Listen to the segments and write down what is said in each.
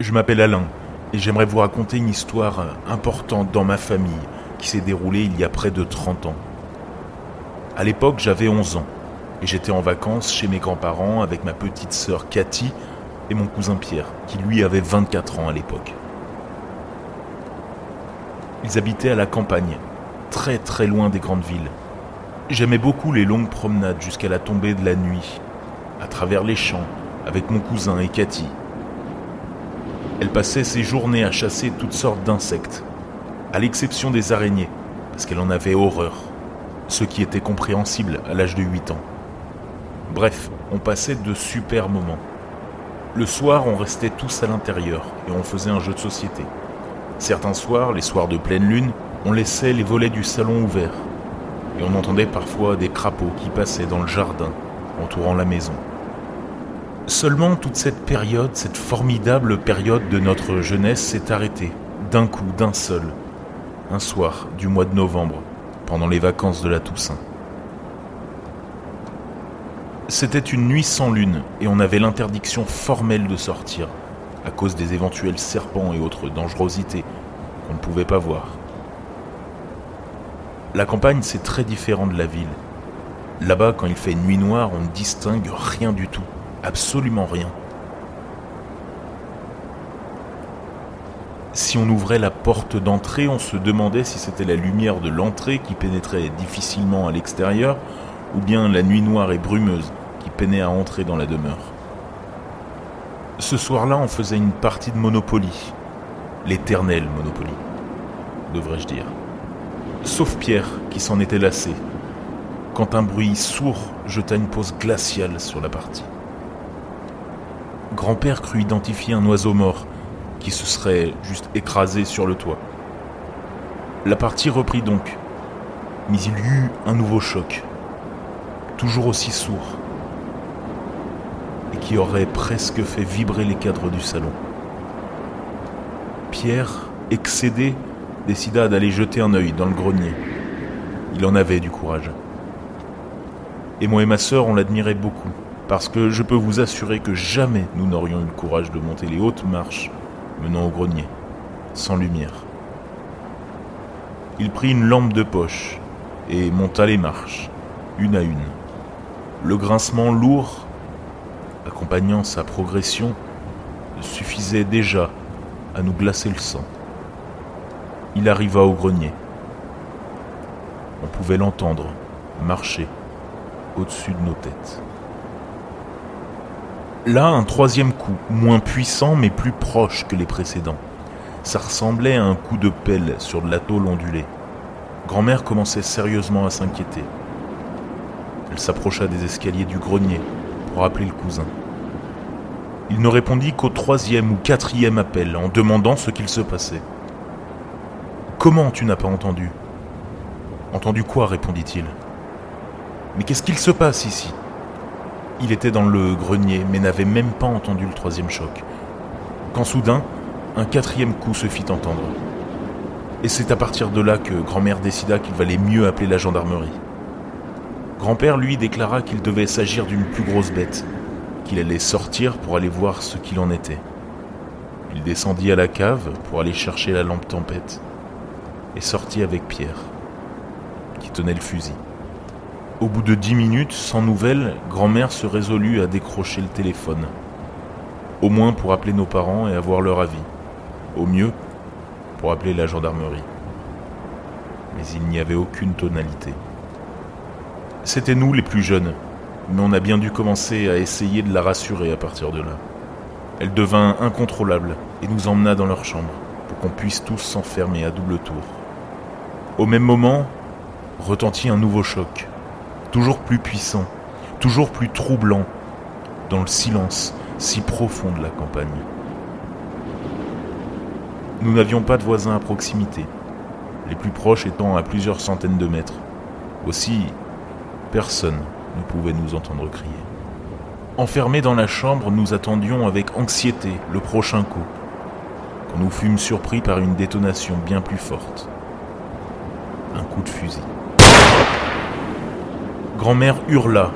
Je m'appelle Alain et j'aimerais vous raconter une histoire importante dans ma famille qui s'est déroulée il y a près de 30 ans. À l'époque, j'avais 11 ans et j'étais en vacances chez mes grands-parents avec ma petite sœur Cathy et mon cousin Pierre, qui lui avait 24 ans à l'époque. Ils habitaient à la campagne, très très loin des grandes villes. J'aimais beaucoup les longues promenades jusqu'à la tombée de la nuit, à travers les champs, avec mon cousin et Cathy. Elle passait ses journées à chasser toutes sortes d'insectes, à l'exception des araignées, parce qu'elle en avait horreur, ce qui était compréhensible à l'âge de 8 ans. Bref, on passait de super moments. Le soir, on restait tous à l'intérieur et on faisait un jeu de société. Certains soirs, les soirs de pleine lune, on laissait les volets du salon ouverts et on entendait parfois des crapauds qui passaient dans le jardin, entourant la maison. Seulement toute cette période, cette formidable période de notre jeunesse s'est arrêtée, d'un coup, d'un seul, un soir du mois de novembre, pendant les vacances de la Toussaint. C'était une nuit sans lune et on avait l'interdiction formelle de sortir, à cause des éventuels serpents et autres dangerosités qu'on ne pouvait pas voir. La campagne, c'est très différent de la ville. Là-bas, quand il fait nuit noire, on ne distingue rien du tout, absolument rien. Si on ouvrait la porte d'entrée, on se demandait si c'était la lumière de l'entrée qui pénétrait difficilement à l'extérieur, ou bien la nuit noire et brumeuse qui peinait à entrer dans la demeure. Ce soir-là, on faisait une partie de Monopoly. L'éternel Monopoly, devrais-je dire. Sauf Pierre, qui s'en était lassé, quand un bruit sourd jeta une pause glaciale sur la partie. Grand-père crut identifier un oiseau mort qui se serait juste écrasé sur le toit. La partie reprit donc, mais il y eut un nouveau choc, toujours aussi sourd, et qui aurait presque fait vibrer les cadres du salon. Pierre, excédé, décida d'aller jeter un œil dans le grenier. Il en avait du courage. Et moi et ma sœur, on l'admirait beaucoup, parce que je peux vous assurer que jamais nous n'aurions eu le courage de monter les hautes marches menant au grenier, sans lumière. Il prit une lampe de poche et monta les marches, une à une. Le grincement lourd, accompagnant sa progression, suffisait déjà à nous glacer le sang. Il arriva au grenier. On pouvait l'entendre marcher au-dessus de nos têtes. Là, un troisième coup, moins puissant mais plus proche que les précédents. Ça ressemblait à un coup de pelle sur de la tôle ondulée. Grand-mère commençait sérieusement à s'inquiéter. Elle s'approcha des escaliers du grenier pour appeler le cousin. Il ne répondit qu'au troisième ou quatrième appel en demandant ce qu'il se passait. Comment tu n'as pas entendu? Entendu quoi? répondit-il. Mais qu'est-ce qu'il se passe ici? Il était dans le grenier, mais n'avait même pas entendu le troisième choc. Quand soudain, un quatrième coup se fit entendre. Et c'est à partir de là que grand-mère décida qu'il valait mieux appeler la gendarmerie. Grand-père, lui, déclara qu'il devait s'agir d'une plus grosse bête, qu'il allait sortir pour aller voir ce qu'il en était. Il descendit à la cave pour aller chercher la lampe tempête et sortit avec Pierre, qui tenait le fusil. Au bout de dix minutes, sans nouvelles, grand-mère se résolut à décrocher le téléphone. Au moins pour appeler nos parents et avoir leur avis. Au mieux, pour appeler la gendarmerie. Mais il n'y avait aucune tonalité. C'était nous les plus jeunes, mais on a bien dû commencer à essayer de la rassurer à partir de là. Elle devint incontrôlable et nous emmena dans leur chambre pour qu'on puisse tous s'enfermer à double tour. Au même moment, retentit un nouveau choc, toujours plus puissant, toujours plus troublant, dans le silence si profond de la campagne. Nous n'avions pas de voisins à proximité, les plus proches étant à plusieurs centaines de mètres. Aussi, personne ne pouvait nous entendre crier. Enfermés dans la chambre, nous attendions avec anxiété le prochain coup, quand nous fûmes surpris par une détonation bien plus forte. Un coup de fusil. Grand-mère hurla.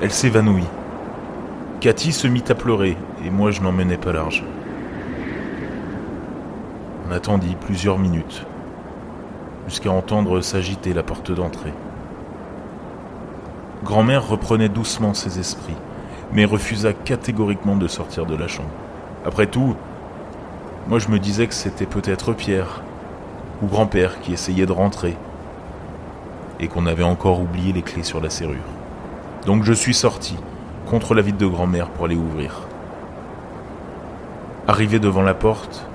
Elle s'évanouit. Cathy se mit à pleurer, et moi je n'en menais pas large. On attendit plusieurs minutes, jusqu'à entendre s'agiter la porte d'entrée. Grand-mère reprenait doucement ses esprits, mais refusa catégoriquement de sortir de la chambre. Après tout, moi je me disais que c'était peut-être Pierre ou grand-père qui essayait de rentrer et qu'on avait encore oublié les clés sur la serrure. Donc je suis sorti, contre la vie de grand-mère, pour aller ouvrir. Arrivé devant la porte,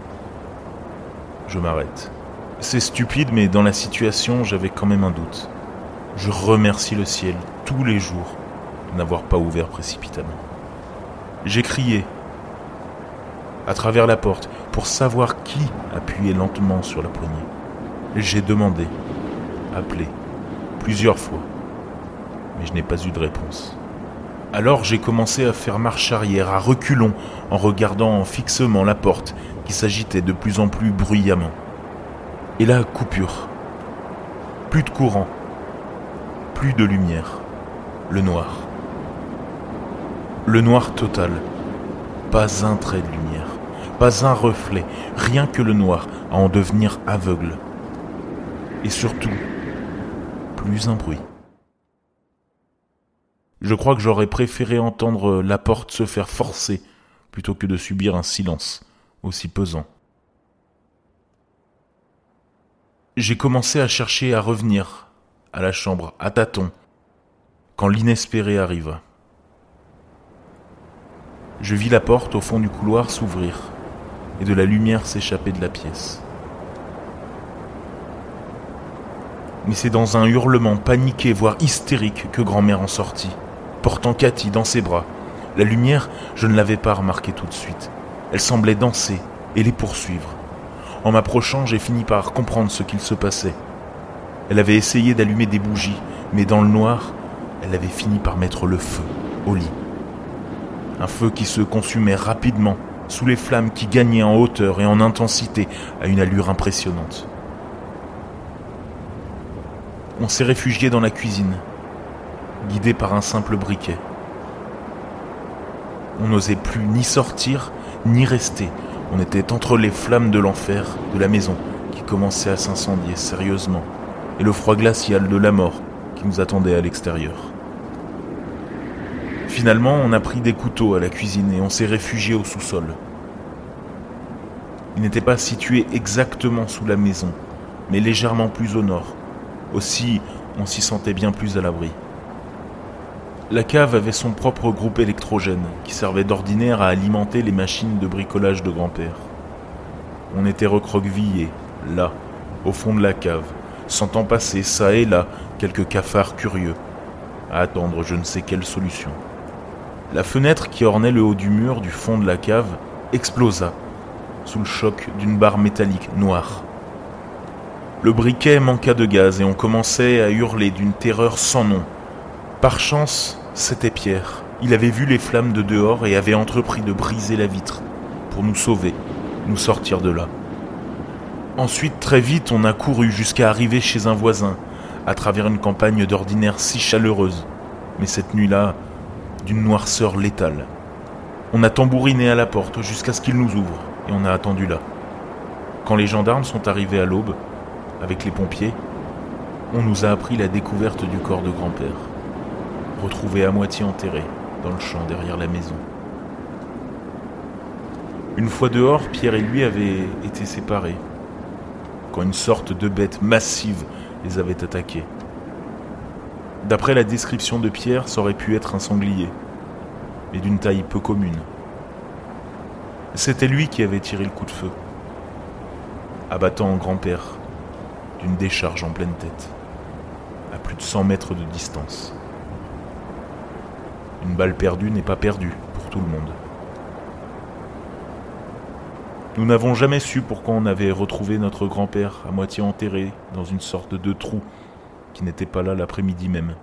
je m'arrête. C'est stupide, mais dans la situation, j'avais quand même un doute. Je remercie le ciel tous les jours de n'avoir pas ouvert précipitamment. J'ai crié à travers la porte pour savoir qui appuyait lentement sur la poignée. J'ai demandé, appelé, plusieurs fois, mais je n'ai pas eu de réponse. Alors j'ai commencé à faire marche arrière, à reculons, en regardant fixement la porte qui s'agitait de plus en plus bruyamment. Et là, coupure. Plus de courant. Plus de lumière. Le noir. Le noir total. Pas un trait de lumière. Pas un reflet. Rien que le noir à en devenir aveugle. Et surtout, plus un bruit. Je crois que j'aurais préféré entendre la porte se faire forcer plutôt que de subir un silence aussi pesant. J'ai commencé à chercher à revenir à la chambre, à tâtons, quand l'inespéré arriva. Je vis la porte au fond du couloir s'ouvrir et de la lumière s'échapper de la pièce. Mais c'est dans un hurlement paniqué, voire hystérique, que grand-mère en sortit, portant Cathy dans ses bras. La lumière, je ne l'avais pas remarquée tout de suite. Elle semblait danser et les poursuivre. En m'approchant, j'ai fini par comprendre ce qu'il se passait. Elle avait essayé d'allumer des bougies, mais dans le noir, elle avait fini par mettre le feu au lit. Un feu qui se consumait rapidement, sous les flammes qui gagnaient en hauteur et en intensité à une allure impressionnante on s'est réfugié dans la cuisine, guidé par un simple briquet. On n'osait plus ni sortir, ni rester. On était entre les flammes de l'enfer de la maison qui commençait à s'incendier sérieusement et le froid glacial de la mort qui nous attendait à l'extérieur. Finalement, on a pris des couteaux à la cuisine et on s'est réfugié au sous-sol. Il n'était pas situé exactement sous la maison, mais légèrement plus au nord, aussi, on s'y sentait bien plus à l'abri. La cave avait son propre groupe électrogène qui servait d'ordinaire à alimenter les machines de bricolage de grand-père. On était recroquevillés, là, au fond de la cave, sentant passer ça et là quelques cafards curieux, à attendre je ne sais quelle solution. La fenêtre qui ornait le haut du mur du fond de la cave explosa sous le choc d'une barre métallique noire le briquet manqua de gaz et on commençait à hurler d'une terreur sans nom. Par chance, c'était Pierre. Il avait vu les flammes de dehors et avait entrepris de briser la vitre pour nous sauver, nous sortir de là. Ensuite, très vite, on a couru jusqu'à arriver chez un voisin, à travers une campagne d'ordinaire si chaleureuse, mais cette nuit-là, d'une noirceur létale. On a tambouriné à la porte jusqu'à ce qu'il nous ouvre, et on a attendu là. Quand les gendarmes sont arrivés à l'aube, avec les pompiers, on nous a appris la découverte du corps de grand-père, retrouvé à moitié enterré dans le champ derrière la maison. Une fois dehors, Pierre et lui avaient été séparés, quand une sorte de bête massive les avait attaqués. D'après la description de Pierre, ça aurait pu être un sanglier, mais d'une taille peu commune. C'était lui qui avait tiré le coup de feu, abattant grand-père d'une décharge en pleine tête, à plus de 100 mètres de distance. Une balle perdue n'est pas perdue pour tout le monde. Nous n'avons jamais su pourquoi on avait retrouvé notre grand-père à moitié enterré dans une sorte de trou qui n'était pas là l'après-midi même.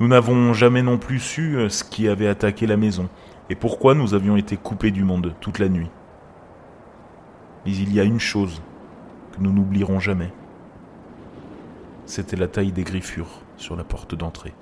Nous n'avons jamais non plus su euh, ce qui avait attaqué la maison et pourquoi nous avions été coupés du monde toute la nuit. Mais il y a une chose que nous n'oublierons jamais c'était la taille des griffures sur la porte d'entrée.